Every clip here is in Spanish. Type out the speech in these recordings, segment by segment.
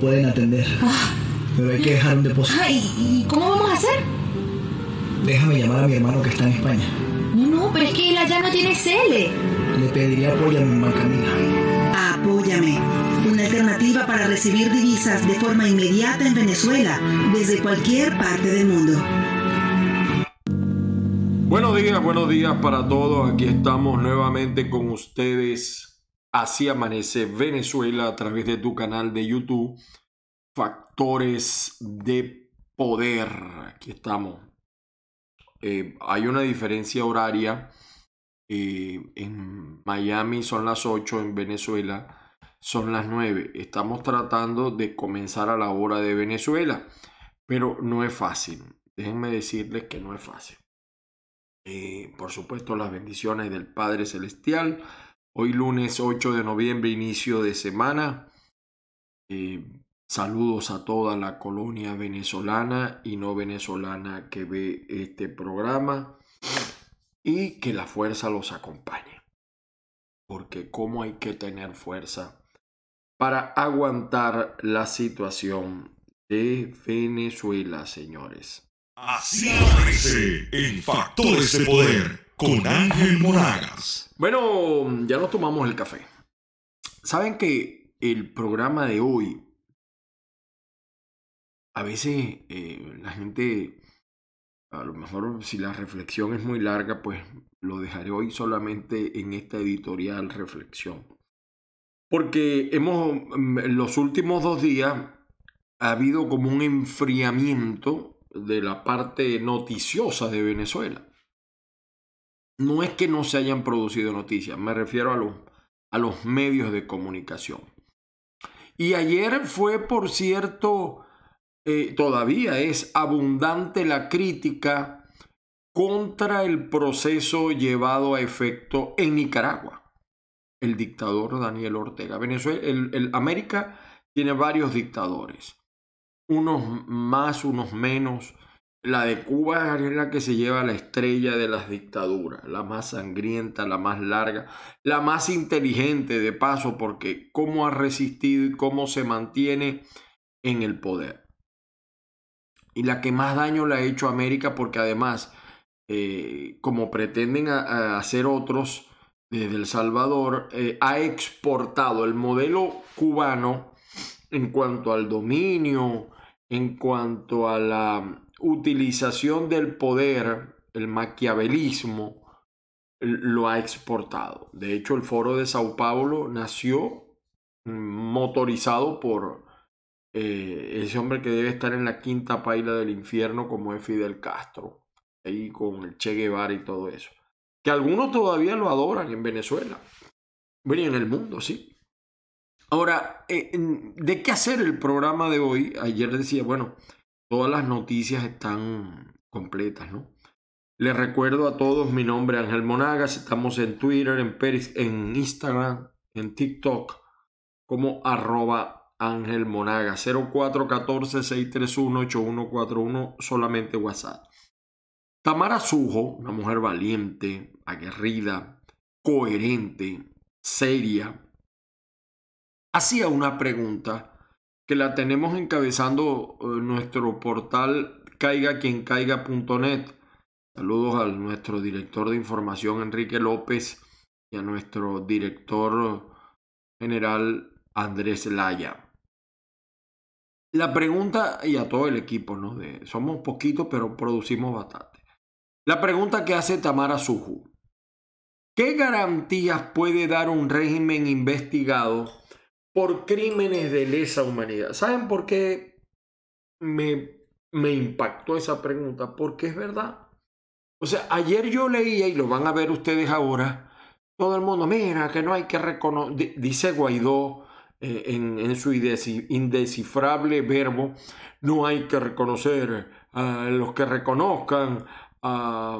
lo pueden atender. Pero hay que dejar un depósito. Ah, ¿y, y cómo vamos a hacer? Déjame llamar a mi hermano que está en España. No, no, pero es que él allá no tiene CL. Le pediría apoyo a mi banca amiga. Apóyame. Una alternativa para recibir divisas de forma inmediata en Venezuela, desde cualquier parte del mundo. Buenos días, buenos días para todos. Aquí estamos nuevamente con ustedes. Así amanece Venezuela a través de tu canal de YouTube. Factores de poder. Aquí estamos. Eh, hay una diferencia horaria. Eh, en Miami son las 8, en Venezuela son las 9. Estamos tratando de comenzar a la hora de Venezuela, pero no es fácil. Déjenme decirles que no es fácil. Eh, por supuesto, las bendiciones del Padre Celestial. Hoy lunes 8 de noviembre, inicio de semana. Eh, saludos a toda la colonia venezolana y no venezolana que ve este programa. Y que la fuerza los acompañe. Porque cómo hay que tener fuerza para aguantar la situación de Venezuela, señores. Así aparece en Factores de Poder con Ángel Moragas. Bueno, ya nos tomamos el café. Saben que el programa de hoy, a veces eh, la gente, a lo mejor si la reflexión es muy larga, pues lo dejaré hoy solamente en esta editorial reflexión. Porque hemos, los últimos dos días, ha habido como un enfriamiento de la parte noticiosa de Venezuela. No es que no se hayan producido noticias, me refiero a los, a los medios de comunicación. Y ayer fue, por cierto, eh, todavía es abundante la crítica contra el proceso llevado a efecto en Nicaragua. El dictador Daniel Ortega. Venezuela, el, el América tiene varios dictadores unos más, unos menos. La de Cuba es la que se lleva la estrella de las dictaduras, la más sangrienta, la más larga, la más inteligente de paso, porque cómo ha resistido y cómo se mantiene en el poder. Y la que más daño le ha hecho a América, porque además, eh, como pretenden hacer otros desde El Salvador, eh, ha exportado el modelo cubano en cuanto al dominio, en cuanto a la utilización del poder, el maquiavelismo, lo ha exportado. De hecho, el foro de Sao Paulo nació motorizado por eh, ese hombre que debe estar en la quinta paila del infierno como es Fidel Castro, ahí con el Che Guevara y todo eso. Que algunos todavía lo adoran en Venezuela. Bueno, en el mundo, sí. Ahora, eh, ¿de qué hacer el programa de hoy? Ayer decía, bueno, todas las noticias están completas, ¿no? Les recuerdo a todos, mi nombre Ángel Monagas, estamos en Twitter, en, Peris, en Instagram, en TikTok, como arroba Ángel Monagas, 0414-631-8141, solamente WhatsApp. Tamara Sujo, una mujer valiente, aguerrida, coherente, seria, hacía una pregunta que la tenemos encabezando eh, nuestro portal caigaquiencaiga.net. Saludos a nuestro director de información Enrique López y a nuestro director general Andrés Laya. La pregunta, y a todo el equipo, ¿no? Somos poquitos, pero producimos bastante. La pregunta que hace Tamara Suju. ¿Qué garantías puede dar un régimen investigado por crímenes de lesa humanidad. ¿Saben por qué me, me impactó esa pregunta? Porque es verdad. O sea, ayer yo leía, y lo van a ver ustedes ahora, todo el mundo, mira, que no hay que reconocer, dice Guaidó eh, en, su indescifrable verbo, no hay que reconocer a los que reconozcan a,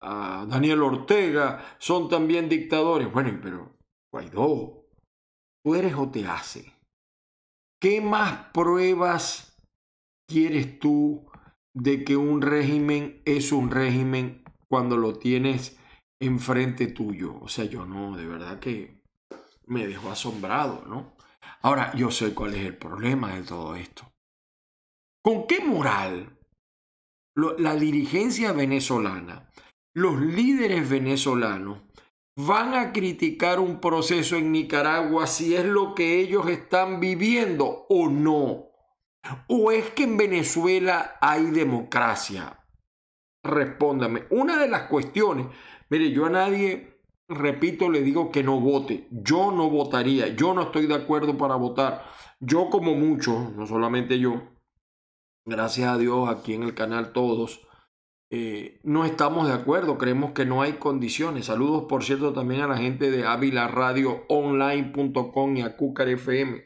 a Daniel Ortega, son también dictadores. Bueno, pero Guaidó, tú eres o te hace. ¿Qué más pruebas quieres tú de que un régimen es un régimen cuando lo tienes enfrente tuyo? O sea, yo no, de verdad que me dejó asombrado, ¿no? Ahora, yo sé cuál es el problema de todo esto. ¿Con qué moral la dirigencia venezolana, los líderes venezolanos, van a criticar un proceso en Nicaragua si es lo que ellos están viviendo o no? ¿O es que en Venezuela hay democracia? Respóndame. Una de las cuestiones, mire, yo a nadie, repito, le digo que no vote. Yo no votaría. Yo no estoy de acuerdo para votar. Yo como muchos, no solamente yo, gracias a Dios aquí en el canal todos, eh, no estamos de acuerdo, creemos que no hay condiciones. Saludos, por cierto, también a la gente de avilaradioonline.com y a Cúcar FM,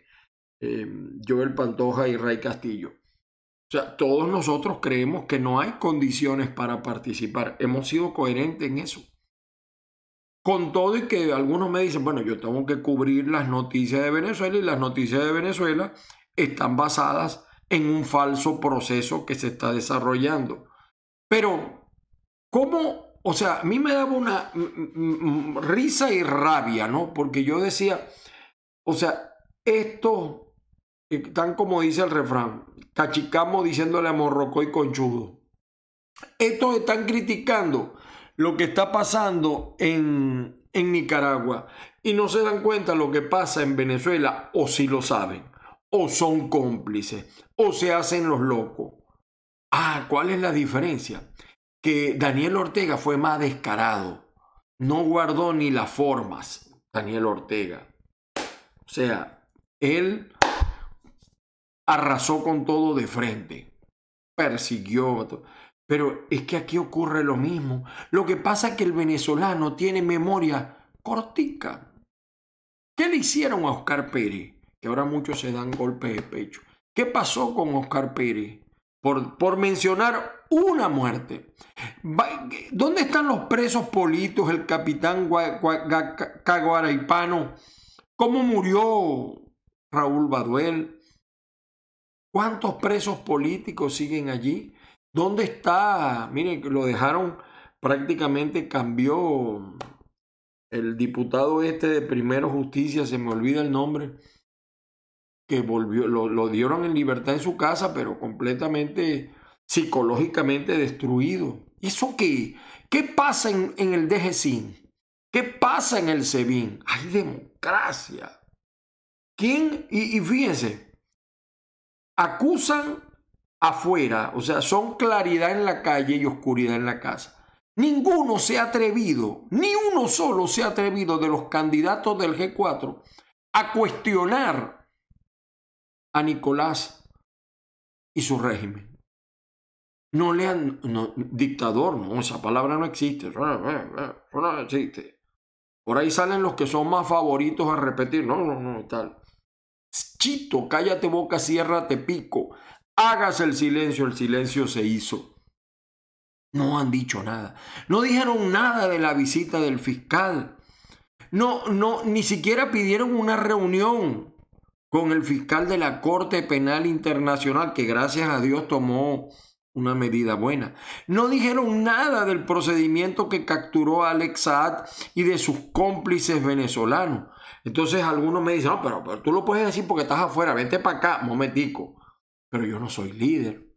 eh, Joel Pantoja y Ray Castillo. O sea, todos nosotros creemos que no hay condiciones para participar. Hemos sido coherentes en eso. Con todo y que algunos me dicen, bueno, yo tengo que cubrir las noticias de Venezuela y las noticias de Venezuela están basadas en un falso proceso que se está desarrollando. Pero, ¿cómo? O sea, a mí me daba una risa y rabia, ¿no? Porque yo decía, o sea, esto, eh, tan como dice el refrán, cachicamo diciéndole a Morroco y Conchudo. Estos están criticando lo que está pasando en, en Nicaragua y no se dan cuenta lo que pasa en Venezuela, o si lo saben, o son cómplices, o se hacen los locos. Ah, ¿cuál es la diferencia? Que Daniel Ortega fue más descarado. No guardó ni las formas, Daniel Ortega. O sea, él arrasó con todo de frente. Persiguió. Pero es que aquí ocurre lo mismo. Lo que pasa es que el venezolano tiene memoria cortica. ¿Qué le hicieron a Oscar Pérez? Que ahora muchos se dan golpes de pecho. ¿Qué pasó con Oscar Pérez? Por, mencionar una muerte. ¿Dónde están los presos políticos, el capitán Caguaraipano? ¿Cómo murió Raúl Baduel? ¿Cuántos presos políticos siguen allí? ¿Dónde está? Miren, lo dejaron prácticamente, cambió el diputado este de Primero Justicia, se me olvida el nombre, que volvió, lo, dieron en libertad en su casa, pero completamente psicológicamente destruido. ¿Y eso qué? ¿Qué pasa en, el DGCIN? ¿Qué pasa en el SEBIN? Hay democracia. ¿Quién? Y, y fíjense, acusan afuera, o sea, son claridad en la calle y oscuridad en la casa. Ninguno se ha atrevido, ni uno solo se ha atrevido de los candidatos del G4 a cuestionar a Nicolás y su régimen. No le han... dictador, no, esa palabra no existe. no existe. Por ahí salen los que son más favoritos a repetir. No, no, no, tal. Chito, cállate boca, ciérrate pico. Hágase el silencio, el silencio se hizo. No han dicho nada. No dijeron nada de la visita del fiscal. No, no, ni siquiera pidieron una reunión con el fiscal de la Corte Penal Internacional, que gracias a Dios tomó una medida buena. No dijeron nada del procedimiento que capturó a Alex Saad y de sus cómplices venezolanos. Entonces algunos me dicen, no, pero, pero tú lo puedes decir porque estás afuera, vente para acá, momentico. Pero yo no soy líder.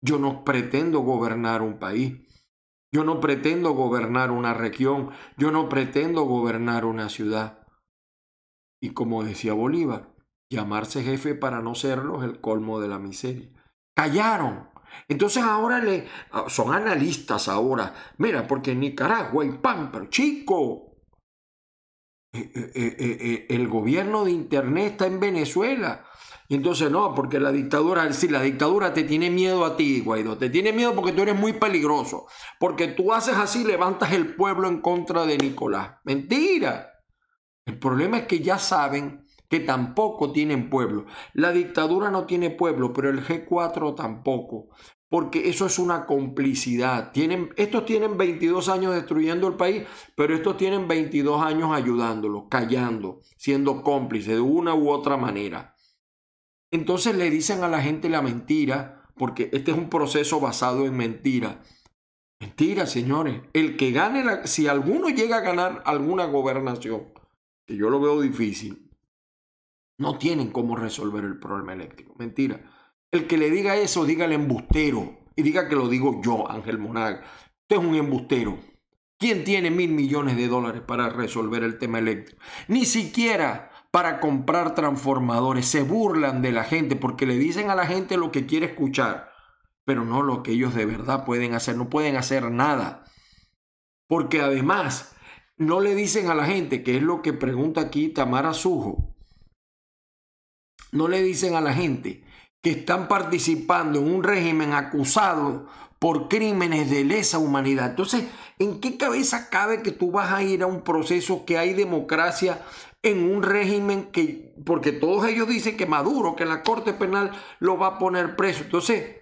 Yo no pretendo gobernar un país. Yo no pretendo gobernar una región. Yo no pretendo gobernar una ciudad. Y como decía Bolívar, Llamarse jefe para no serlo es el colmo de la miseria. Callaron. Entonces ahora le, ah, son analistas ahora. Mira, porque en Nicaragua hay pan, pero chico, eh, eh, eh, el gobierno de Internet está en Venezuela. Y entonces no, porque la dictadura, si la dictadura te tiene miedo a ti, Guaidó, te tiene miedo porque tú eres muy peligroso, porque tú haces así, levantas el pueblo en contra de Nicolás. Mentira. El problema es que ya saben que tampoco tienen pueblo. La dictadura no tiene pueblo, pero el G4 tampoco, porque eso es una complicidad. Tienen, estos tienen 22 años destruyendo el país, pero estos tienen 22 años ayudándolo, callando, siendo cómplices de una u otra manera. Entonces le dicen a la gente la mentira, porque este es un proceso basado en mentira. Mentira, señores. El que gane, si alguno llega a ganar alguna gobernación, que yo lo veo difícil, No tienen cómo resolver el problema eléctrico. Mentira. El que le diga eso, dígale embustero. Y diga que lo digo yo, Ángel Monaga. Usted es un embustero. ¿Quién tiene mil millones de dólares para resolver el tema eléctrico? Ni siquiera para comprar transformadores. Se burlan de la gente porque le dicen a la gente lo que quiere escuchar, pero no lo que ellos de verdad pueden hacer. No pueden hacer nada. Porque además no le dicen a la gente, que es lo que pregunta aquí Tamara Sujo, no le dicen a la gente que están participando en un régimen acusado por crímenes de lesa humanidad. Entonces, ¿en qué cabeza cabe que tú vas a ir a un proceso que hay democracia en un régimen que, porque todos ellos dicen que Maduro, que la Corte Penal lo va a poner preso? Entonces,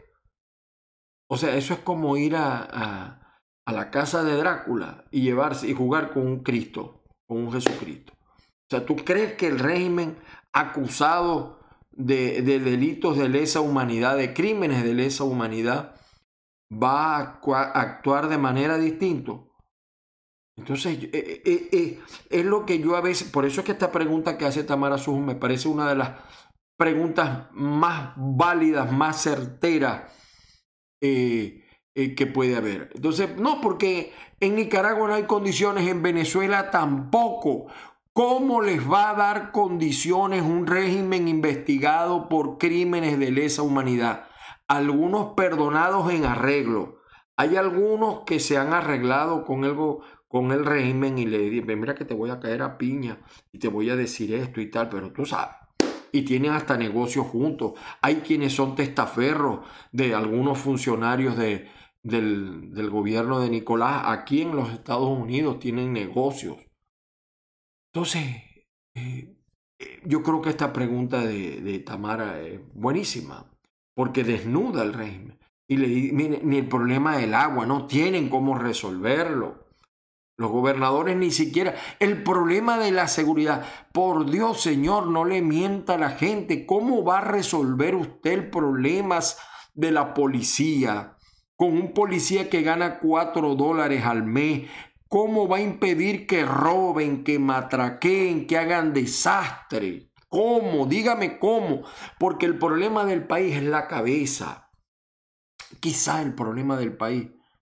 o sea, eso es como ir a, a, a la casa de Drácula y llevarse y jugar con un Cristo, con un Jesucristo. O sea, ¿tú crees que el régimen acusado de, delitos de lesa humanidad, de crímenes de lesa humanidad, va a actuar de manera distinta. Entonces, eh, eh, eh, es lo que yo a veces, por eso es que esta pregunta que hace Tamara Sujo me parece una de las preguntas más válidas, más certeras que puede haber. Entonces, no, porque en Nicaragua no hay condiciones, en Venezuela tampoco. ¿Cómo les va a dar condiciones un régimen investigado por crímenes de lesa humanidad? Algunos perdonados en arreglo. Hay algunos que se han arreglado con el, con el régimen y le dicen, mira que te voy a caer a piña y te voy a decir esto y tal, pero tú sabes. Y tienen hasta negocios juntos. Hay quienes son testaferros de algunos funcionarios de, del, del gobierno de Nicolás aquí en los Estados Unidos, tienen negocios. Entonces, eh, eh, yo creo que esta pregunta de, Tamara es buenísima, porque desnuda el régimen. Y le, ni el problema del agua, no tienen cómo resolverlo. Los gobernadores ni siquiera. El problema de la seguridad. Por Dios, Señor, no le mienta a la gente. ¿Cómo va a resolver usted el problema de la policía? Con un policía que gana cuatro dólares al mes, ¿Cómo va a impedir que roben, que matraqueen, que hagan desastre? ¿Cómo? Dígame cómo. Porque el problema del país es la cabeza. Quizá el problema del país,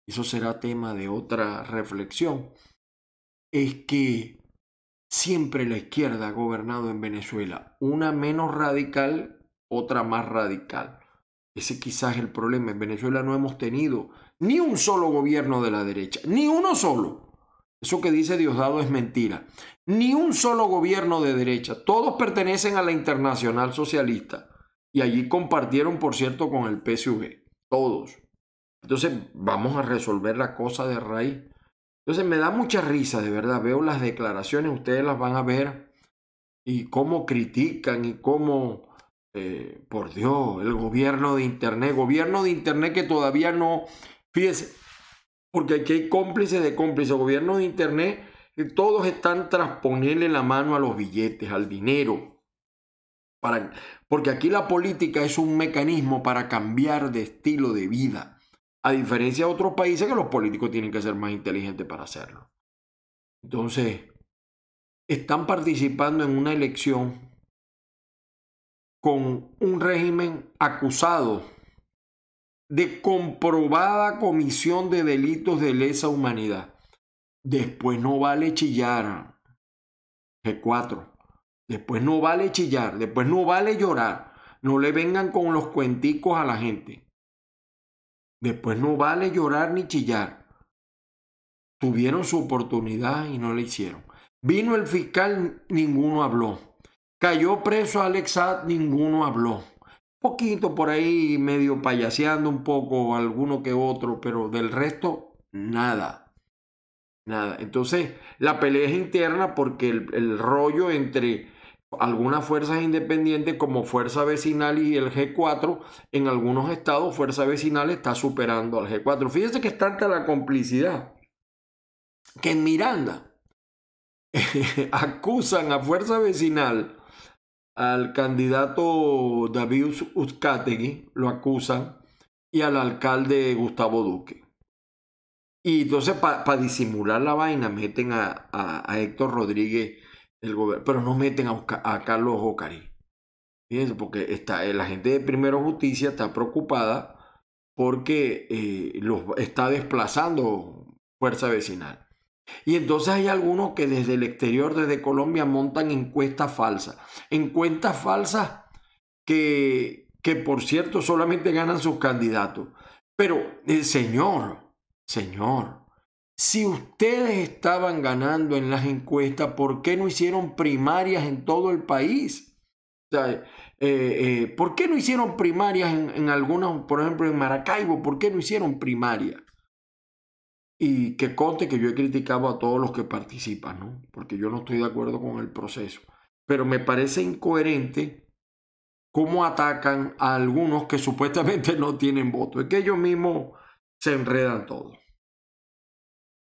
eso será tema de otra reflexión, es que siempre la izquierda ha gobernado en Venezuela, una menos radical, otra más radical. Ese quizás es el problema. En Venezuela no hemos tenido ni un solo gobierno de la derecha, ni uno solo. Eso que dice Diosdado es mentira. Ni un solo gobierno de derecha. Todos pertenecen a la Internacional Socialista. Y allí compartieron, por cierto, con el PSV. Todos. Entonces, vamos a resolver la cosa de raíz. Entonces, me da mucha risa, de verdad. Veo las declaraciones, ustedes las van a ver. Y cómo critican y cómo, eh, por Dios, el gobierno de Internet. Gobierno de Internet que todavía no Fíjese, porque aquí hay cómplices de cómplices, gobierno de Internet, que todos están tras ponerle la mano a los billetes, al dinero. Para, porque aquí la política es un mecanismo para cambiar de estilo de vida. A diferencia de otros países que los políticos tienen que ser más inteligentes para hacerlo. Entonces, están participando en una elección con un régimen acusado de comprobada comisión de delitos de lesa humanidad. Después no vale chillar. G4. Después no vale chillar. Después no vale llorar. No le vengan con los cuenticos a la gente. Después no vale llorar ni chillar. Tuvieron su oportunidad y no la hicieron. Vino el fiscal, ninguno habló. Cayó preso Alex ninguno habló poquito por ahí medio payaseando un poco alguno que otro, pero del resto nada. Nada. Entonces, la pelea es interna porque el, rollo entre algunas fuerzas independientes como Fuerza Vecinal y el G4, en algunos estados Fuerza Vecinal está superando al G4. Fíjense que es tanta la complicidad que en Miranda acusan a Fuerza Vecinal al candidato David Uzcategui, lo acusan, y al alcalde Gustavo Duque. Y entonces para disimular la vaina meten a, Héctor Rodríguez el gobierno, pero no meten a, Carlos. Fíjense, porque está, la gente de Primero Justicia está preocupada porque eh, los está desplazando fuerza vecinal. Y entonces hay algunos que desde el exterior, desde Colombia, montan encuestas falsas. Encuestas falsas que, que por cierto, solamente ganan sus candidatos. Pero, eh, señor, señor, si ustedes estaban ganando en las encuestas, ¿por qué no hicieron primarias en todo el país? Eh, eh, ¿Por qué no hicieron primarias en, en algunas, por ejemplo, en Maracaibo? ¿Por qué no hicieron primarias? Y que conte que yo he criticado a todos los que participan, ¿no? Porque yo no estoy de acuerdo con el proceso. Pero me parece incoherente cómo atacan a algunos que supuestamente no tienen voto. Es que ellos mismos se enredan todos.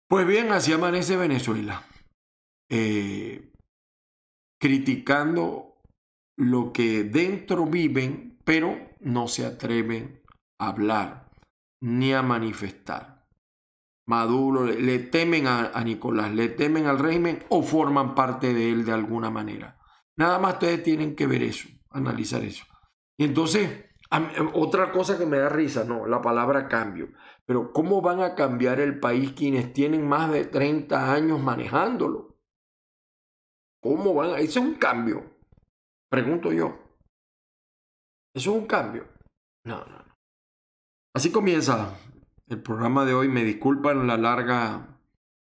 Pues bien, así amanece Venezuela. Eh, criticando lo que dentro viven, pero no se atreven a hablar ni a manifestar. Maduro, le, temen a, Nicolás, le temen al régimen o forman parte de él de alguna manera. Nada más ustedes tienen que ver eso, analizar eso. Y entonces, otra cosa que me da risa, no, la palabra cambio. Pero ¿cómo van a cambiar el país quienes tienen más de 30 años manejándolo? ¿Cómo van a...? Eso es un cambio. Pregunto yo. ¿Eso es un cambio? No, no, no. Así comienza el programa de hoy. Me disculpan la larga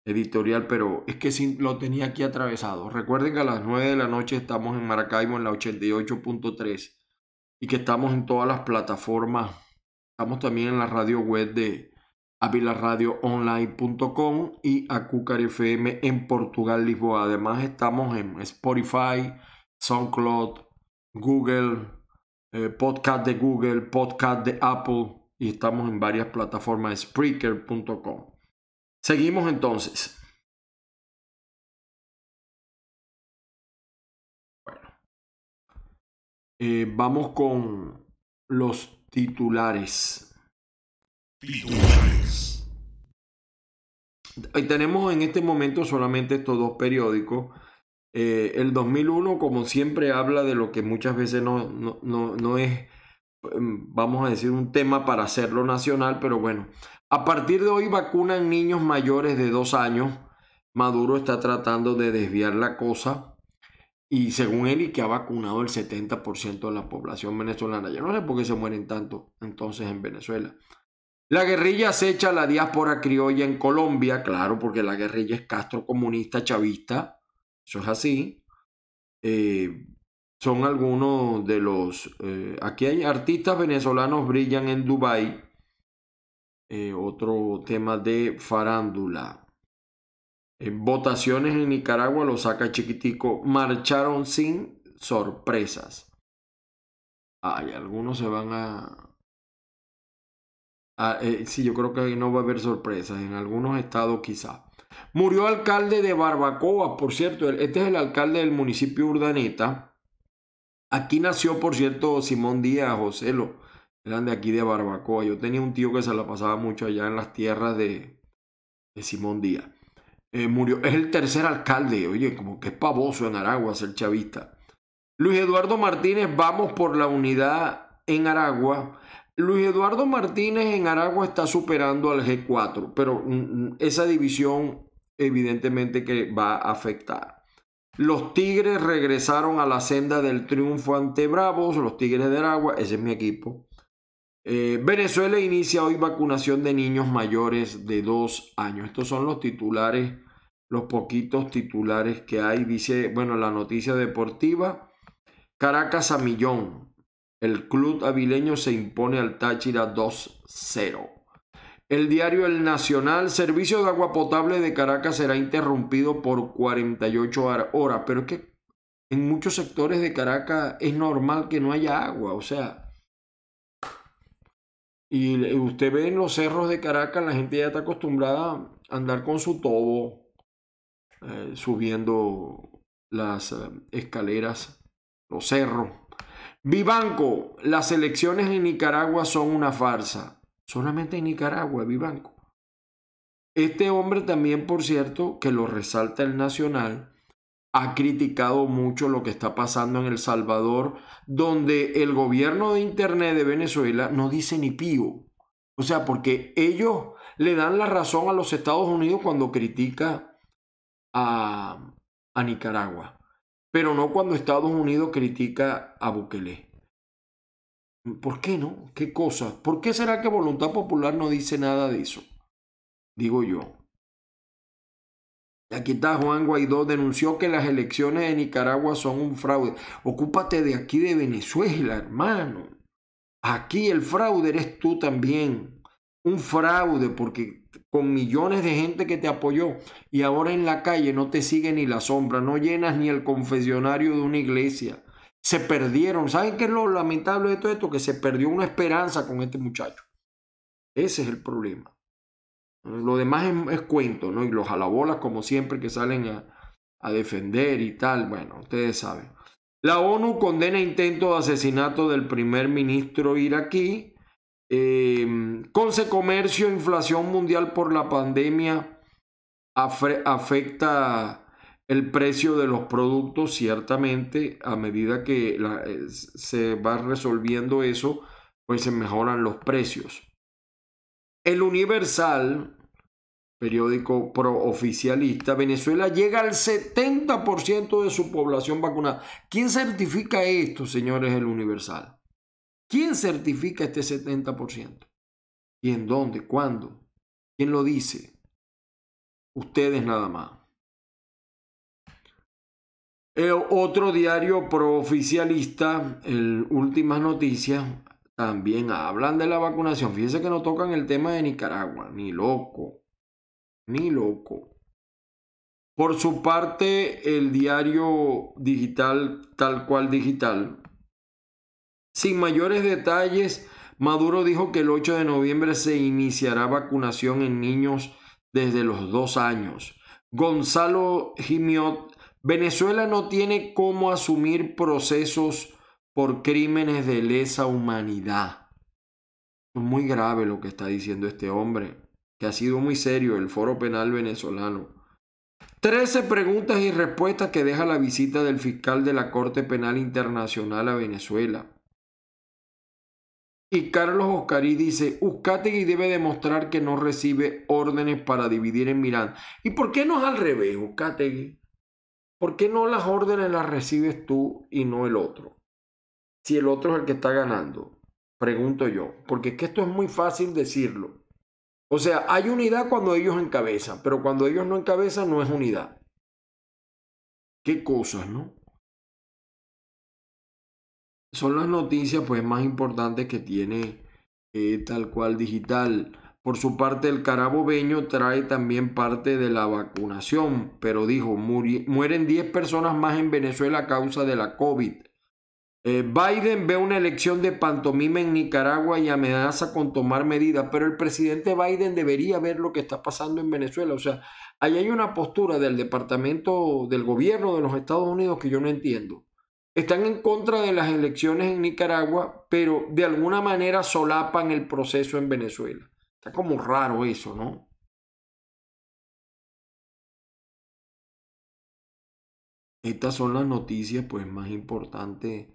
editorial, pero es que sí lo tenía aquí atravesado. Recuerden que a las 9 de la noche estamos en Maracaibo en la 88.3 y que estamos en todas las plataformas Estamos también en la radio web de avilaradioonline.com y Acúcar FM en Portugal, Lisboa. Además estamos en Spotify, SoundCloud, Google, eh, podcast de Google, podcast de Apple y estamos en varias plataformas, Spreaker.com. Seguimos entonces. Bueno, eh, vamos con los Titulares. Titulares. Y tenemos en este momento solamente estos dos periódicos. Eh, el 2001, como siempre, habla de lo que muchas veces no, no, no, no es, vamos a decir, un tema para hacerlo nacional, pero bueno, a partir de hoy vacunan niños mayores de dos años. Maduro está tratando de desviar la cosa y según él, y que ha vacunado el 70% de la población venezolana. Yo no sé por qué se mueren tanto entonces en Venezuela. La guerrilla acecha a la diáspora criolla en Colombia, claro, porque la guerrilla es Castro comunista chavista, eso es así. Eh, son algunos de los... Eh, aquí hay artistas venezolanos brillan en Dubái. Eh, otro tema de farándula. En votaciones en Nicaragua lo saca chiquitico. Marcharon sin sorpresas. Ay, algunos se van a... Eh, sí, yo creo que no va a haber sorpresas. En algunos estados quizá. Murió alcalde de Barbacoa, por cierto. Este es el alcalde del municipio Urdaneta. Aquí nació, por cierto, Simón Díaz, José Lo. Eran de aquí de Barbacoa. Yo tenía un tío que se la pasaba mucho allá en las tierras de, de Simón Díaz. Eh, murió. Es el tercer alcalde. Oye, como que es pavoso en Aragua ser chavista. Luis Eduardo Martínez, vamos por la unidad en Aragua. Luis Eduardo Martínez en Aragua está superando al G4, pero esa división evidentemente que va a afectar. Los Tigres regresaron a la senda del triunfo ante Bravos, los Tigres de Aragua, ese es mi equipo. Eh, Venezuela inicia hoy vacunación de niños mayores de dos años. Estos son los titulares, los poquitos titulares que hay. Dice, bueno, la noticia deportiva. Caracas a millón. El club avileño se impone al Táchira 2-0. El diario El Nacional, servicio de agua potable de Caracas será interrumpido por 48 horas. Pero es que en muchos sectores de Caracas es normal que no haya agua. O sea, y usted ve en los cerros de Caracas, la gente ya está acostumbrada a andar con su tobo, eh, subiendo las eh, escaleras, los cerros. Vivanco, las elecciones en Nicaragua son una farsa. Solamente en Nicaragua, Vivanco. Este hombre también, por cierto, que lo resalta el Nacional, ha criticado mucho lo que está pasando en El Salvador, donde el gobierno de Internet de Venezuela no dice ni pío. O sea, porque ellos le dan la razón a los Estados Unidos cuando critica a, a Nicaragua, pero no cuando Estados Unidos critica a Bukele. ¿Por qué no? ¿Qué cosa? ¿Por qué será que Voluntad Popular no dice nada de eso? Digo yo. Aquí está Juan Guaidó, denunció que las elecciones de Nicaragua son un fraude. Ocúpate de aquí de Venezuela, hermano. Aquí el fraude eres tú también. Un fraude porque con millones de gente que te apoyó y ahora en la calle no te sigue ni la sombra, no llenas ni el confesionario de una iglesia. Se perdieron. ¿Saben qué es lo lamentable de todo esto? Que se perdió una esperanza con este muchacho. Ese es el problema. Lo demás es, cuento, ¿no? Y los alabolas, como siempre, que salen a, defender y tal. Bueno, ustedes saben. La ONU condena intento de asesinato del primer ministro iraquí. Eh, Conce Comercio, inflación mundial por la pandemia afecta el precio de los productos, ciertamente, a medida que eh, se va resolviendo eso, pues se mejoran los precios. El Universal, periódico pro-oficialista, Venezuela llega al 70% de su población vacunada. ¿Quién certifica esto, señores, el Universal? ¿Quién certifica este 70%? ¿Y en dónde? ¿Cuándo? ¿Quién lo dice? Ustedes nada más. El otro diario pro-oficialista, el Últimas Noticias, también hablan de la vacunación. Fíjense que no tocan el tema de Nicaragua, ni loco ni loco. Por su parte, el diario digital, tal cual digital, sin mayores detalles, Maduro dijo que el 8 de noviembre se iniciará vacunación en niños desde los dos años. Gonzalo Gimiot, Venezuela no tiene cómo asumir procesos por crímenes de lesa humanidad. Es muy grave lo que está diciendo este hombre que ha sido muy serio el Foro Penal venezolano. Trece preguntas y respuestas que deja la visita del fiscal de la Corte Penal Internacional a Venezuela. Y Carlos Oscarí dice, Uzcategui debe demostrar que no recibe órdenes para dividir en Miranda. ¿Y por qué no es al revés, Uzcategui? ¿Por qué no las órdenes las recibes tú y no el otro? Si el otro es el que está ganando, pregunto yo, porque es que esto es muy fácil decirlo. O sea, hay unidad cuando ellos encabezan, pero cuando ellos no encabezan no es unidad. Qué cosas, ¿no? Son las noticias pues más importantes que tiene eh, tal cual digital. Por su parte, el carabobeño trae también parte de la vacunación, pero dijo, mueren 10 personas más en Venezuela a causa de la COVID. Eh, Biden ve una elección de pantomima en Nicaragua y amenaza con tomar medidas, pero el presidente Biden debería ver lo que está pasando en Venezuela. O sea, ahí hay una postura del departamento del gobierno de los Estados Unidos que yo no entiendo. Están en contra de las elecciones en Nicaragua, pero de alguna manera solapan el proceso en Venezuela. Está como raro eso, ¿no? Estas son las noticias pues más importantes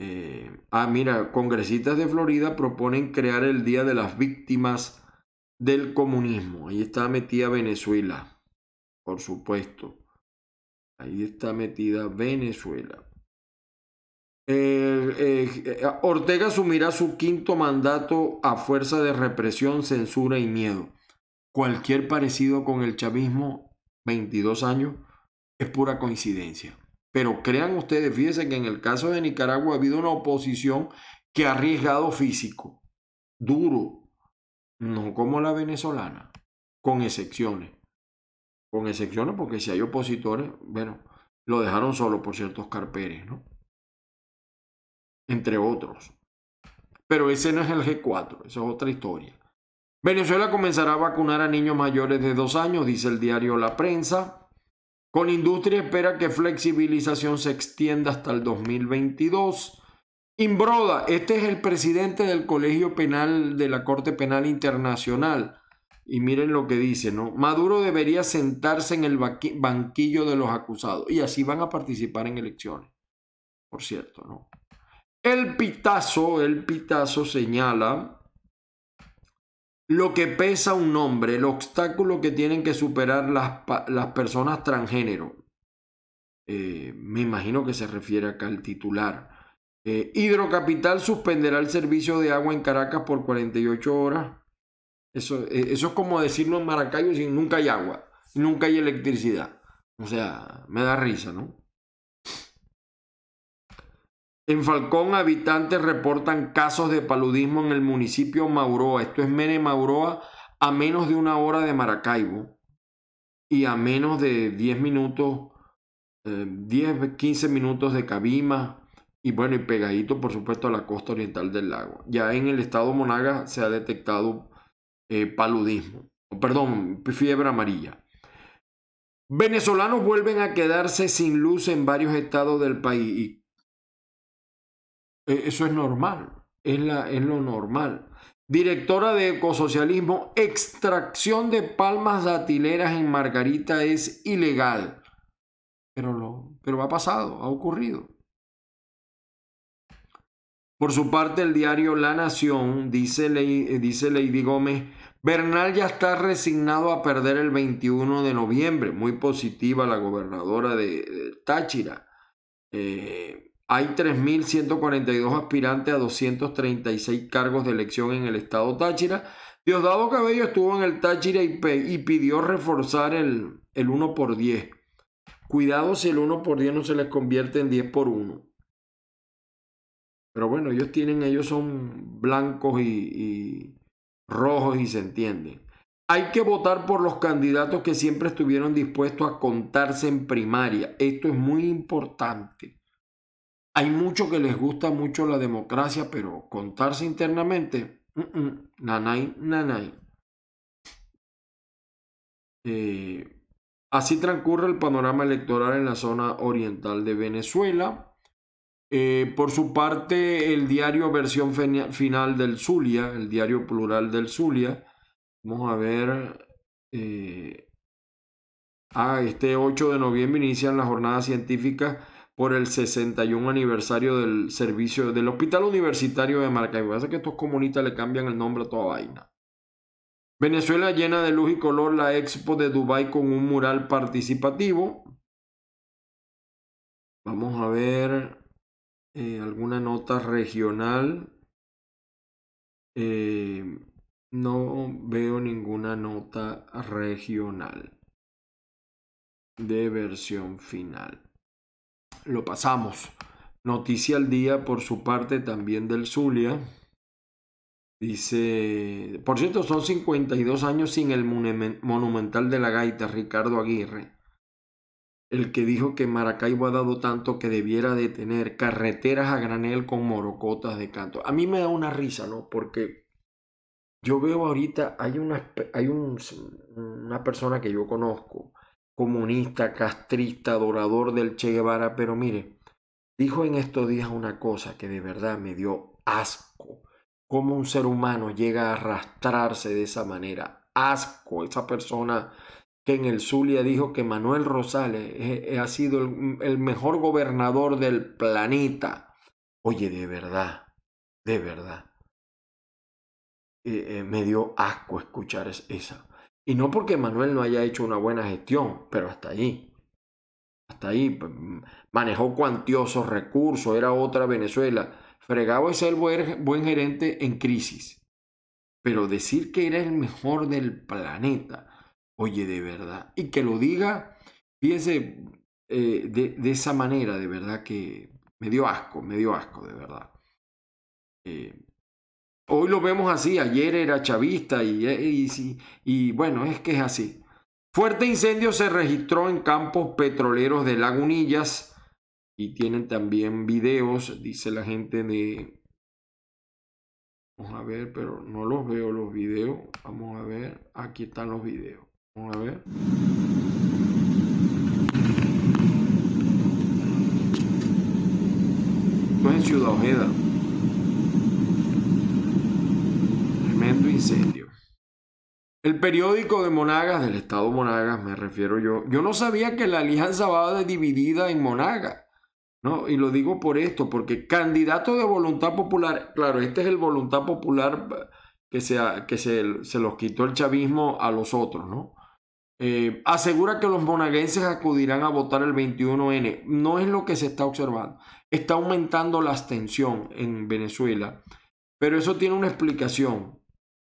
eh, ah, mira, congresistas de Florida proponen crear el Día de las Víctimas del Comunismo. Ahí está metida Venezuela, por supuesto. Ahí está metida Venezuela. Eh, eh, Ortega asumirá su quinto mandato a fuerza de represión, censura y miedo. Cualquier parecido con el chavismo, 22 años, es pura coincidencia. Pero crean ustedes, fíjense que en el caso de Nicaragua ha habido una oposición que ha arriesgado físico, duro, no como la venezolana, con excepciones. Con excepciones porque si hay opositores, bueno, lo dejaron solo por ciertos carperes, ¿no? Entre otros. Pero ese no es el G4, esa es otra historia. Venezuela comenzará a vacunar a niños mayores de dos años, dice el diario La Prensa. Con industria espera que flexibilización se extienda hasta el 2022. Imbroda, este es el presidente del Colegio Penal de la Corte Penal Internacional. Y miren lo que dice, ¿no? Maduro debería sentarse en el banquillo de los acusados. Y así van a participar en elecciones. Por cierto, ¿no? El pitazo, el pitazo señala lo que pesa un hombre, el obstáculo que tienen que superar las, las personas transgénero. Eh, me imagino que se refiere acá al titular. Eh, Hidrocapital suspenderá el servicio de agua en Caracas por 48 horas. Eso, eh, eso es como decirlo en Maracaibo si nunca hay agua, nunca hay electricidad. O sea, me da risa, ¿no? En Falcón, habitantes reportan casos de paludismo en el municipio Mauroa. Esto es Mene Mauroa, a menos de una hora de Maracaibo y a menos de 10 minutos, 10, 15 minutos de Cabima y bueno, y pegadito por supuesto a la costa oriental del lago. Ya en el estado Monaga se ha detectado eh, paludismo, perdón, fiebre amarilla. Venezolanos vuelven a quedarse sin luz en varios estados del país. Eh, eso es normal, es, la, es lo normal. Directora de Ecosocialismo, extracción de palmas datileras en Margarita es ilegal. Pero, lo, pero ha pasado, ha ocurrido. Por su parte, el diario La Nación dice, dice Lady Gómez, Bernal ya está resignado a perder el 21 de noviembre. Muy positiva la gobernadora de, Táchira. Eh, hay 3.142 aspirantes a 236 cargos de elección en el estado Táchira. Diosdado Cabello estuvo en el Táchira y, y pidió reforzar el, el 1 por 10. Cuidado si el 1 por 10 no se les convierte en 10 por 1. Pero bueno, ellos tienen, ellos son blancos y, rojos y se entienden. Hay que votar por los candidatos que siempre estuvieron dispuestos a contarse en primaria. Esto es muy importante. Hay muchos que les gusta mucho la democracia, pero contarse internamente, nanay, nanay. Eh, así transcurre el panorama electoral en la zona oriental de Venezuela. Eh, por su parte, el diario versión final del Zulia, el diario plural del Zulia, vamos a ver, eh, ah, este 8 de noviembre inician las jornadas científicas por el 61 aniversario del servicio del Hospital Universitario de Maracaibo. Hace que estos comunistas le cambian el nombre a toda vaina. Venezuela llena de luz y color la expo de Dubai con un mural participativo. Vamos a ver eh, alguna nota regional. Eh, no veo ninguna nota regional de versión final. Lo pasamos. Noticia al día por su parte también del Zulia. Dice, por cierto, son 52 años sin el monumental de la gaita, Ricardo Aguirre el que dijo que Maracaibo ha dado tanto que debiera de tener carreteras a granel con morocotas de canto. A mí me da una risa, ¿no? Porque yo veo ahorita, hay una, hay una persona que yo conozco, comunista, castrista, adorador del Che Guevara, pero mire, dijo en estos días una cosa que de verdad me dio asco. Cómo un ser humano llega a arrastrarse de esa manera. Asco, esa persona que en el Zulia dijo que Manuel Rosales eh, eh, ha sido el, mejor gobernador del planeta. Oye, de verdad, de verdad. Eh, me dio asco escuchar esa. Y no porque Manuel no haya hecho una buena gestión, pero hasta ahí. Hasta ahí. Pues, manejó cuantiosos recursos, era otra Venezuela. Fregado es el buen gerente en crisis. Pero decir que era el mejor del planeta Oye, de verdad. Y que lo diga, fíjese, eh, de, esa manera, de verdad que me dio asco, me dio asco, de verdad. Eh, hoy lo vemos así, ayer era chavista y, eh, y, y, bueno, es que es así. Fuerte incendio se registró en campos petroleros de Lagunillas y tienen también videos, dice la gente de... Vamos a ver, pero no los veo los videos. Vamos a ver, aquí están los videos. Vamos a ver. Esto es en Ciudad Ojeda. Incendio. El periódico de Monagas, del estado Monagas, me refiero yo. Yo no sabía que la alianza va dividida en Monagas. ¿no? Y lo digo por esto, porque candidato de voluntad popular, claro, este es el voluntad popular que, que se, se los quitó el chavismo a los otros, ¿no? Eh, asegura que los monaguenses acudirán a votar el 21N. No es lo que se está observando. Está aumentando la abstención en Venezuela. Pero eso tiene una explicación.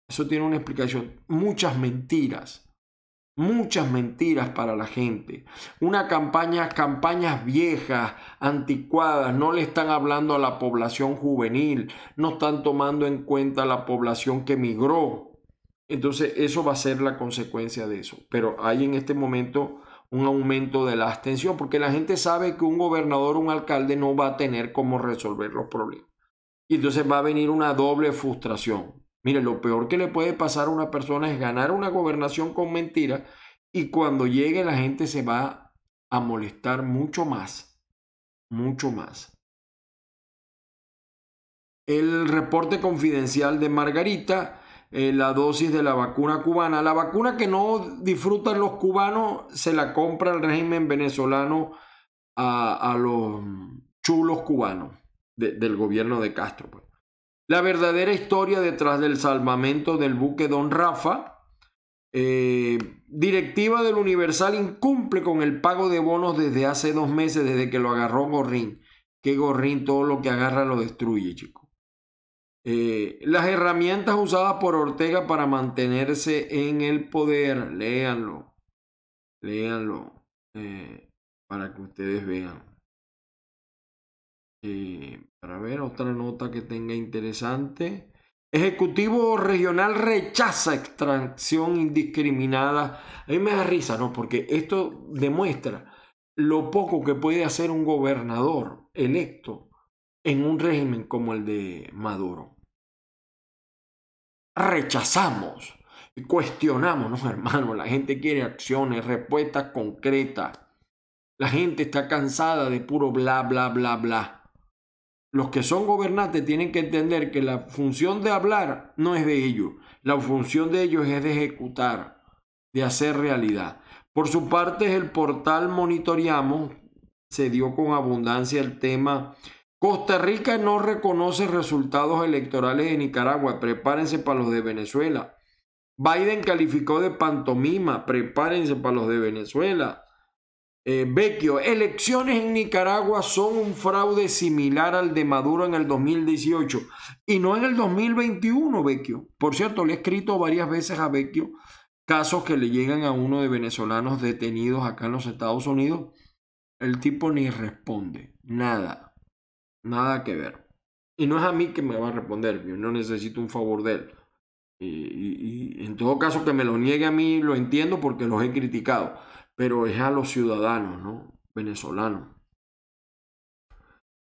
Eso tiene una explicación. Muchas mentiras. Muchas mentiras para la gente. Una campaña, campañas viejas, anticuadas, no le están hablando a la población juvenil, no están tomando en cuenta la población que migró, entonces, eso va a ser la consecuencia de eso. Pero hay en este momento un aumento de la abstención porque la gente sabe que un gobernador un alcalde no va a tener cómo resolver los problemas. Y entonces va a venir una doble frustración. Mire, lo peor que le puede pasar a una persona es ganar una gobernación con mentira y cuando llegue la gente se va a molestar mucho más, mucho más. El reporte confidencial de Margarita eh, la dosis de la vacuna cubana. La vacuna que no disfrutan los cubanos se la compra el régimen venezolano a, los chulos cubanos del gobierno de Castro. Pues. La verdadera historia detrás del salvamento del buque Don Rafa. Eh, directiva del Universal incumple con el pago de bonos desde hace dos meses, desde que lo agarró Gorrín. Que Gorrín todo lo que agarra lo destruye, chicos. Eh, las herramientas usadas por Ortega para mantenerse en el poder, léanlo, léanlo, eh, para que ustedes vean. Eh, para ver otra nota que tenga interesante. Ejecutivo regional rechaza extracción indiscriminada. A mí me da risa, ¿no? Porque esto demuestra lo poco que puede hacer un gobernador electo en un régimen como el de Maduro rechazamos, cuestionamos, no hermano, la gente quiere acciones, respuestas concretas. La gente está cansada de puro bla, bla, bla, bla. Los que son gobernantes tienen que entender que la función de hablar no es de ellos, la función de ellos es de ejecutar, de hacer realidad. Por su parte, el portal Monitoreamos se dio con abundancia el tema Costa Rica no reconoce resultados electorales de Nicaragua. Prepárense para los de Venezuela. Biden calificó de pantomima. Prepárense para los de Venezuela. Eh, elecciones en Nicaragua son un fraude similar al de Maduro en el 2018 y no en el 2021, Vecchio. Por cierto, le he escrito varias veces a Vecchio casos que le llegan a uno de venezolanos detenidos acá en los Estados Unidos. El tipo ni responde, nada. Nada que ver. Y no es a mí que me va a responder, yo no necesito un favor de él. Y, en todo caso que me lo niegue a mí lo entiendo porque los he criticado, pero es a los ciudadanos, ¿no? Venezolanos.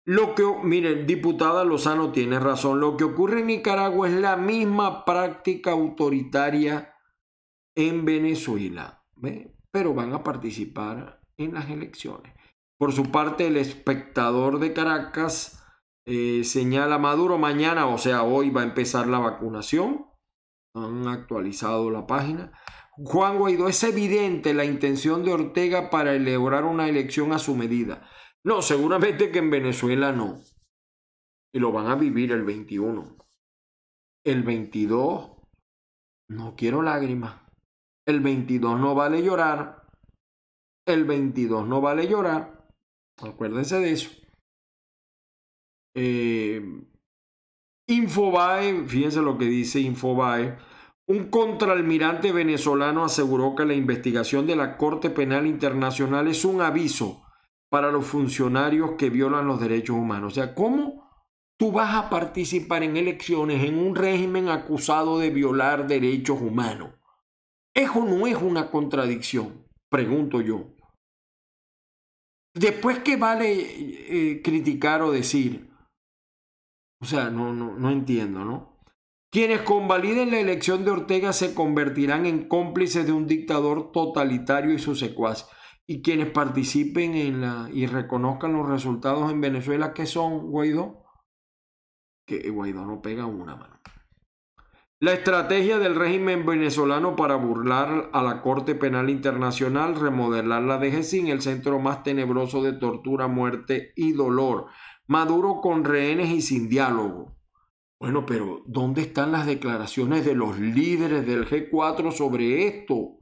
Lo que, mire, diputada Lozano tiene razón, lo que ocurre en Nicaragua es la misma práctica autoritaria en Venezuela, ¿ve? pero van a participar en las elecciones. Por su parte, el espectador de Caracas eh, señala Maduro mañana, o sea, hoy va a empezar la vacunación. Han actualizado la página. Juan Guaidó, es evidente la intención de Ortega para elaborar una elección a su medida. No, seguramente que en Venezuela no. Y lo van a vivir el 21. El 22, no quiero lágrimas. El 22 no vale llorar. El 22 no vale llorar. Acuérdense de eso. Eh, Infobae, fíjense lo que dice Infobae. Un contraalmirante venezolano aseguró que la investigación de la Corte Penal Internacional es un aviso para los funcionarios que violan los derechos humanos. O sea, ¿cómo tú vas a participar en elecciones en un régimen acusado de violar derechos humanos? Eso no es una contradicción, pregunto yo. Después, ¿qué vale eh, criticar o decir? O sea, no, no, no entiendo, ¿no? Quienes convaliden la elección de Ortega se convertirán en cómplices de un dictador totalitario y sus secuaces. Y quienes participen en la y reconozcan los resultados en Venezuela, ¿qué son, Guaidó? Que Guaidó no pega una mano. La estrategia del régimen venezolano para burlar a la Corte Penal Internacional, remodelar la DGCIN, el centro más tenebroso de tortura, muerte y dolor. Maduro con rehenes y sin diálogo. Bueno, pero ¿dónde están las declaraciones de los líderes del G4 sobre esto?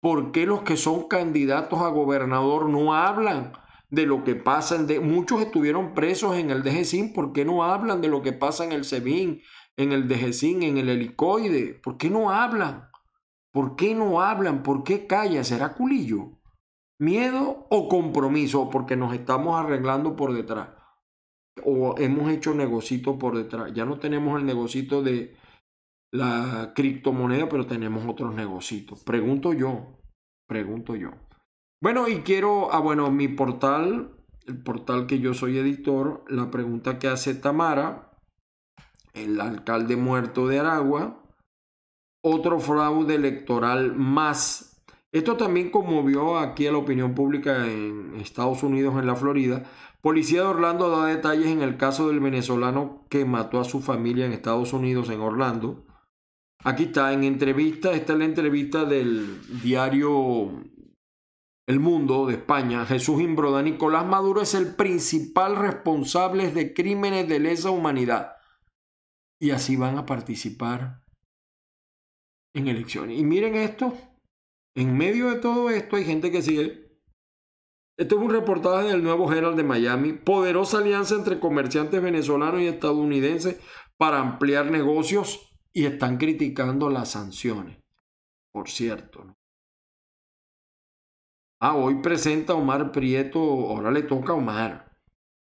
¿Por qué los que son candidatos a gobernador no hablan de lo que pasa? En Muchos estuvieron presos en el DGCIN, ¿por qué no hablan de lo que pasa en el SEBIN, en el DGCIN, en el helicoide? ¿Por qué no hablan? ¿Por qué no hablan? ¿Por qué callan? ¿Será culillo? ¿Miedo o compromiso? Porque nos estamos arreglando por detrás. O hemos hecho negocito por detrás. Ya no tenemos el negocito de la criptomoneda, pero tenemos otros negocios. Pregunto yo, pregunto yo. Bueno, y quiero, ah, bueno, mi portal, el portal que yo soy editor, la pregunta que hace Tamara, el alcalde muerto de Aragua, otro fraude electoral más. Esto también conmovió aquí a la opinión pública en Estados Unidos, en la Florida. Policía de Orlando da detalles en el caso del venezolano que mató a su familia en Estados Unidos, en Orlando. Aquí está, en entrevista, esta es la entrevista del diario El Mundo de España. Jesús Imbroda, Nicolás Maduro es el principal responsable de crímenes de lesa humanidad y así van a participar en elecciones. Y miren esto, en medio de todo esto hay gente que sigue. Esto es un reportaje del nuevo Herald de Miami. Poderosa alianza entre comerciantes venezolanos y estadounidenses para ampliar negocios y están criticando las sanciones. Por cierto. Ah, hoy presenta Omar Prieto, ahora le toca a Omar.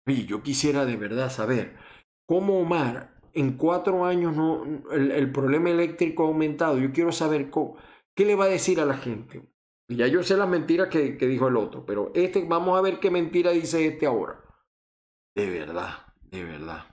Y yo quisiera de verdad saber cómo Omar en cuatro años no, el, problema eléctrico ha aumentado. Yo quiero saber qué le va a decir a la gente. Ya yo sé las mentiras que, que dijo el otro, pero este, vamos a ver qué mentira dice este ahora. De verdad, de verdad.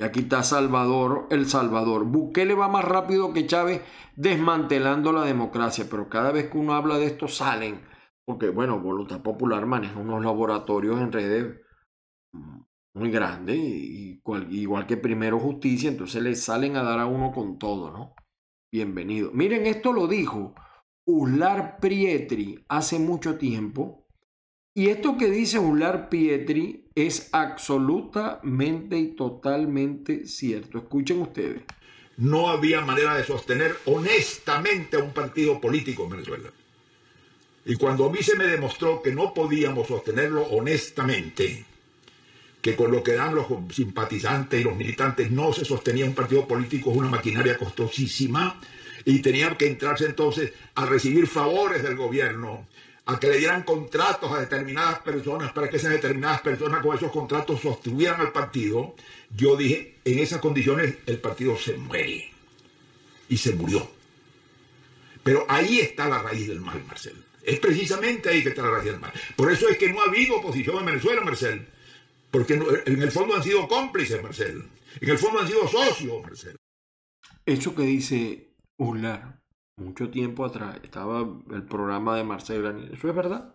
Y aquí está Salvador, El Salvador. Bukele va más rápido que Chávez desmantelando la democracia, pero cada vez que uno habla de esto salen, porque bueno, Voluntad Popular maneja unos laboratorios en redes muy grande, igual, que Primero Justicia, entonces le salen a dar a uno con todo, ¿no? Bienvenido. Miren, esto lo dijo Uslar Prietri hace mucho tiempo. Y esto que dice Uslar Pietri es absolutamente y totalmente cierto. Escuchen ustedes. No había manera de sostener honestamente a un partido político en Venezuela. Y cuando a mí se me demostró que no podíamos sostenerlo honestamente, que con lo que dan los simpatizantes y los militantes no se sostenía un partido político, es una maquinaria costosísima, y tenían que entrarse entonces a recibir favores del gobierno, a que le dieran contratos a determinadas personas para que esas determinadas personas con esos contratos sostuvieran al partido, yo dije, en esas condiciones el partido se muere. Y se murió. Pero ahí está la raíz del mal, Marcel. Es precisamente ahí que está la raíz del mal. Por eso es que no ha habido oposición en Venezuela, Marcel porque en el fondo han sido cómplices, Marcel. En el fondo han sido socios, Marcel. Eso que dice Urlar, mucho tiempo atrás, estaba el programa de Marcel Daniel. ¿Eso es verdad?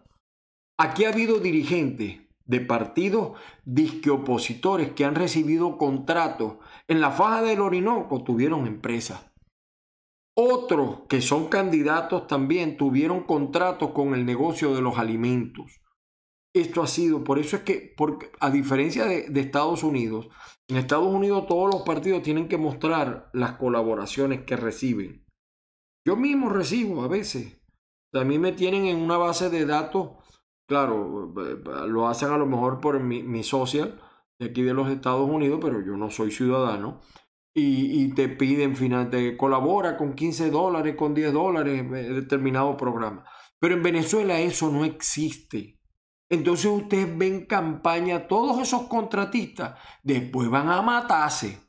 Aquí ha habido dirigentes de partidos disque opositores que han recibido contratos. En la faja del Orinoco tuvieron empresas. Otros que son candidatos también tuvieron contratos con el negocio de los alimentos esto ha sido, por eso es que, porque, a diferencia de, Estados Unidos, en Estados Unidos todos los partidos tienen que mostrar las colaboraciones que reciben. Yo mismo recibo a veces. También me tienen en una base de datos, claro, lo hacen a lo mejor por mi, social de aquí de los Estados Unidos, pero yo no soy ciudadano. Y, y te piden, te colabora con 15 dólares, con 10 dólares, eh, determinado programa. Pero en Venezuela eso no existe. Entonces ustedes ven campaña, todos esos contratistas después van a matarse.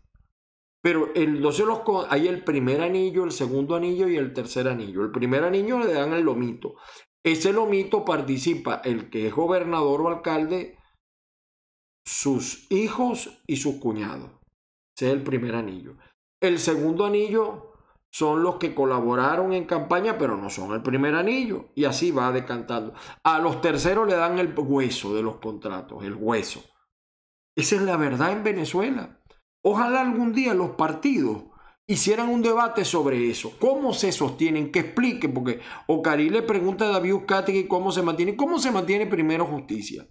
Pero entonces los, hay el primer anillo, el segundo anillo y el tercer anillo. El primer anillo le dan el lomito. Ese lomito participa el que es gobernador o alcalde, sus hijos y sus cuñados. Ese es el primer anillo. El segundo anillo son los que colaboraron en campaña, pero no son el primer anillo. Y así va decantando. A los terceros le dan el hueso de los contratos, el hueso. Esa es la verdad en Venezuela. Ojalá algún día los partidos hicieran un debate sobre eso. ¿Cómo se sostienen? Que explique, porque Ocari le pregunta a David Uzcategui cómo se mantiene. ¿Cómo se mantiene primero justicia?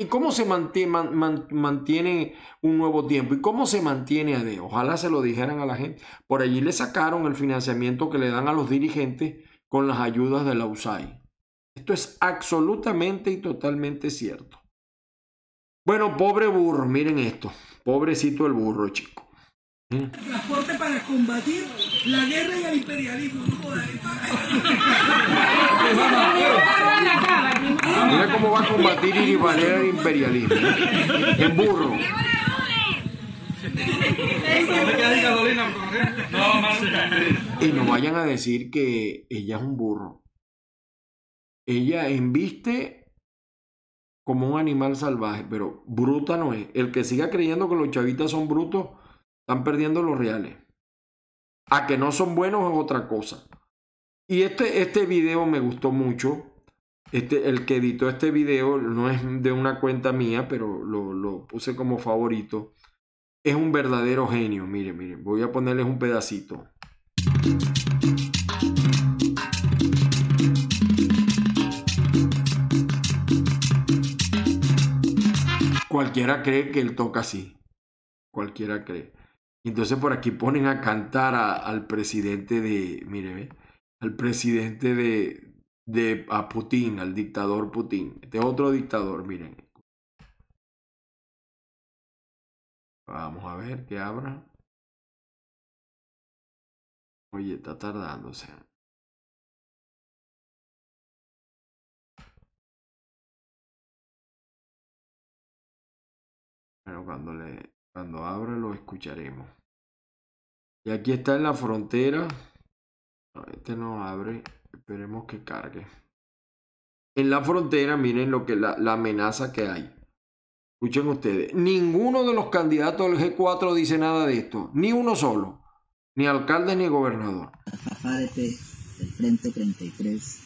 ¿Y cómo se mantiene, un nuevo tiempo? ¿Y cómo se mantiene AD? Ojalá se lo dijeran a la gente. Por allí le sacaron el financiamiento que le dan a los dirigentes con las ayudas de la USAID. Esto es absolutamente y totalmente cierto. Bueno, pobre burro, miren esto. Pobrecito el burro, chico. Transporte para combatir la guerra y el imperialismo. Mira cómo va a combatir y el imperialismo. En burro. Y no vayan a decir que ella es un burro. Ella embiste como un animal salvaje, pero bruta no es. El que siga creyendo que los chavitas son brutos, están perdiendo los reales. A que no son buenos es otra cosa. Y este, este video me gustó mucho. Este, el que editó este video no es de una cuenta mía, pero lo, lo puse como favorito. Es un verdadero genio. Miren, miren, voy a ponerles un pedacito. Cualquiera cree que él toca así. Cualquiera cree. Entonces por aquí ponen a cantar al presidente de, mire, al presidente de, de a Putin, al dictador Putin. Este otro dictador, miren. Vamos a ver que abra. Oye, está tardándose. Bueno, cuando le cuando abra lo escucharemos. Y aquí está en la frontera. este no abre. Esperemos que cargue. En la frontera, miren lo que la, la amenaza que hay. Escuchen ustedes. Ninguno de los candidatos del G4 dice nada de esto. Ni uno solo. Ni alcalde ni gobernador. del Frente 33.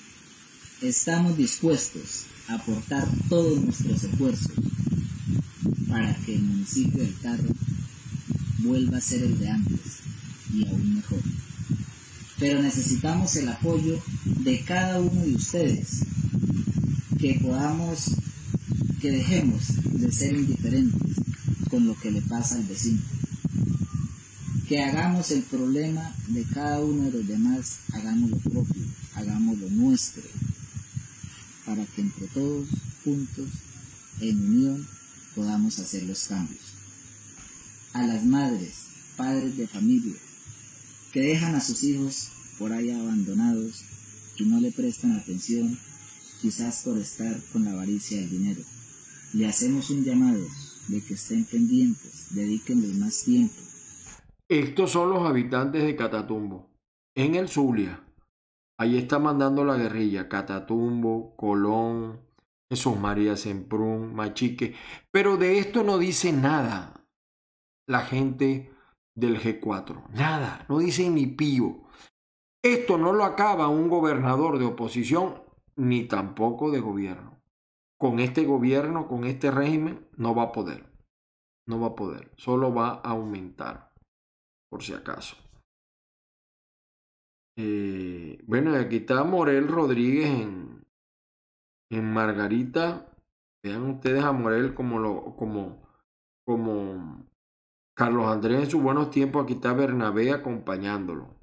Estamos dispuestos a aportar todos nuestros esfuerzos para que el municipio del Carro vuelva a ser el de antes y aún mejor. Pero necesitamos el apoyo de cada uno de ustedes, que podamos, que dejemos de ser indiferentes con lo que le pasa al vecino, que hagamos el problema de cada uno de los demás, hagamos lo propio, hagamos lo nuestro, para que entre todos juntos, en unión, podamos hacer los cambios. A las madres, padres de familia, que dejan a sus hijos por ahí abandonados y no le prestan atención, quizás por estar con la avaricia del dinero. Le hacemos un llamado de que estén pendientes, dedíquenles más tiempo. Estos son los habitantes de Catatumbo, en el Zulia. Ahí está mandando la guerrilla, Catatumbo, Colón, Jesús María Semprún, Machique, pero de esto no dice nada la gente del G4, nada, no dice ni pío. Esto no lo acaba un gobernador de oposición ni tampoco de gobierno. Con este gobierno, con este régimen, no va a poder. No va a poder. Solo va a aumentar, por si acaso. Eh, bueno, aquí está Morel Rodríguez en, en Margarita, vean ustedes a Morel como lo, como, como Carlos Andrés en sus buenos tiempos, aquí está Bernabé acompañándolo.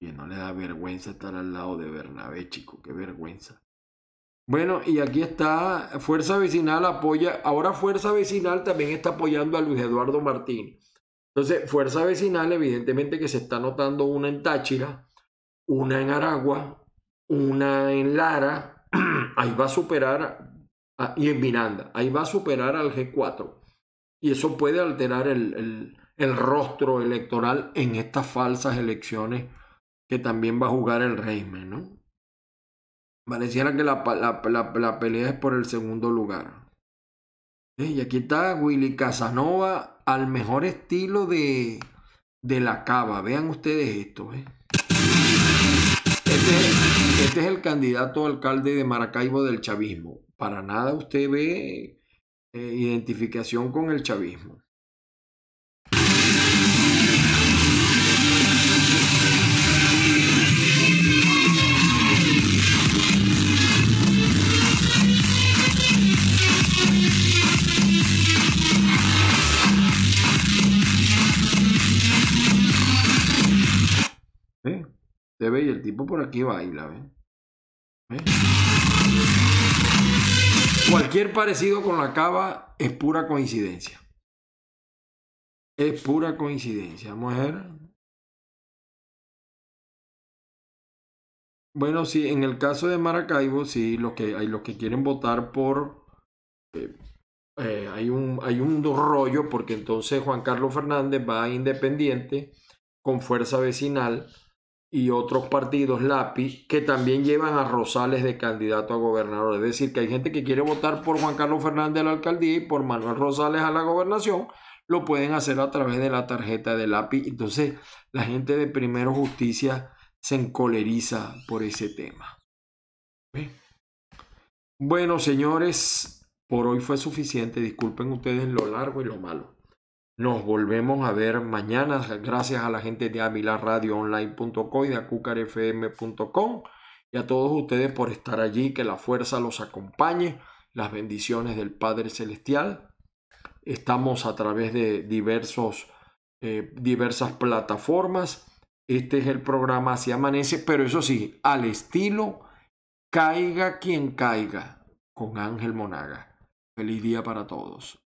Y no le da vergüenza estar al lado de Bernabé, chico, qué vergüenza. Bueno, y aquí está Fuerza Vecinal apoya, ahora Fuerza Vecinal también está apoyando a Luis Eduardo Martín. Entonces, Fuerza Vecinal, evidentemente que se está notando una en Táchira, una en Aragua, una en Lara, ahí va a superar, y en Miranda, ahí va a superar al G4. Y eso puede alterar el, el, rostro electoral en estas falsas elecciones que también va a jugar el régimen, ¿no? Pareciera que la, la, la, pelea es por el segundo lugar. Y aquí está Willy Casanova al mejor estilo de, de la cava. Vean ustedes esto. ¿eh? Este, este, es el candidato alcalde de Maracaibo del chavismo. Para nada usted ve eh, identificación con el chavismo. Te ve y el tipo por aquí baila, ¿ve? ¿Ve? Cualquier parecido con la cava es pura coincidencia. Es pura coincidencia. Vamos a ver. Bueno, sí, en el caso de Maracaibo, sí, los que hay los que quieren votar por eh, eh, hay un hay un rollo porque entonces Juan Carlos Fernández va a independiente con fuerza vecinal y otros partidos LAPI que también llevan a Rosales de candidato a gobernador. Es decir, que hay gente que quiere votar por Juan Carlos Fernández a la alcaldía y por Manuel Rosales a la gobernación, lo pueden hacer a través de la tarjeta del LAPI. Entonces, la gente de Primero Justicia se encoleriza por ese tema. Bueno, señores, por hoy fue suficiente. Disculpen ustedes lo largo y lo malo. Nos volvemos a ver mañana gracias a la gente de avilaradioonline.co y de acucarfm.com y a todos ustedes por estar allí, que la fuerza los acompañe, las bendiciones del Padre Celestial. Estamos a través de diversos, eh, diversas plataformas. Este es el programa Así Amanece, pero eso sí, al estilo Caiga quien caiga con Ángel Monaga. Feliz día para todos.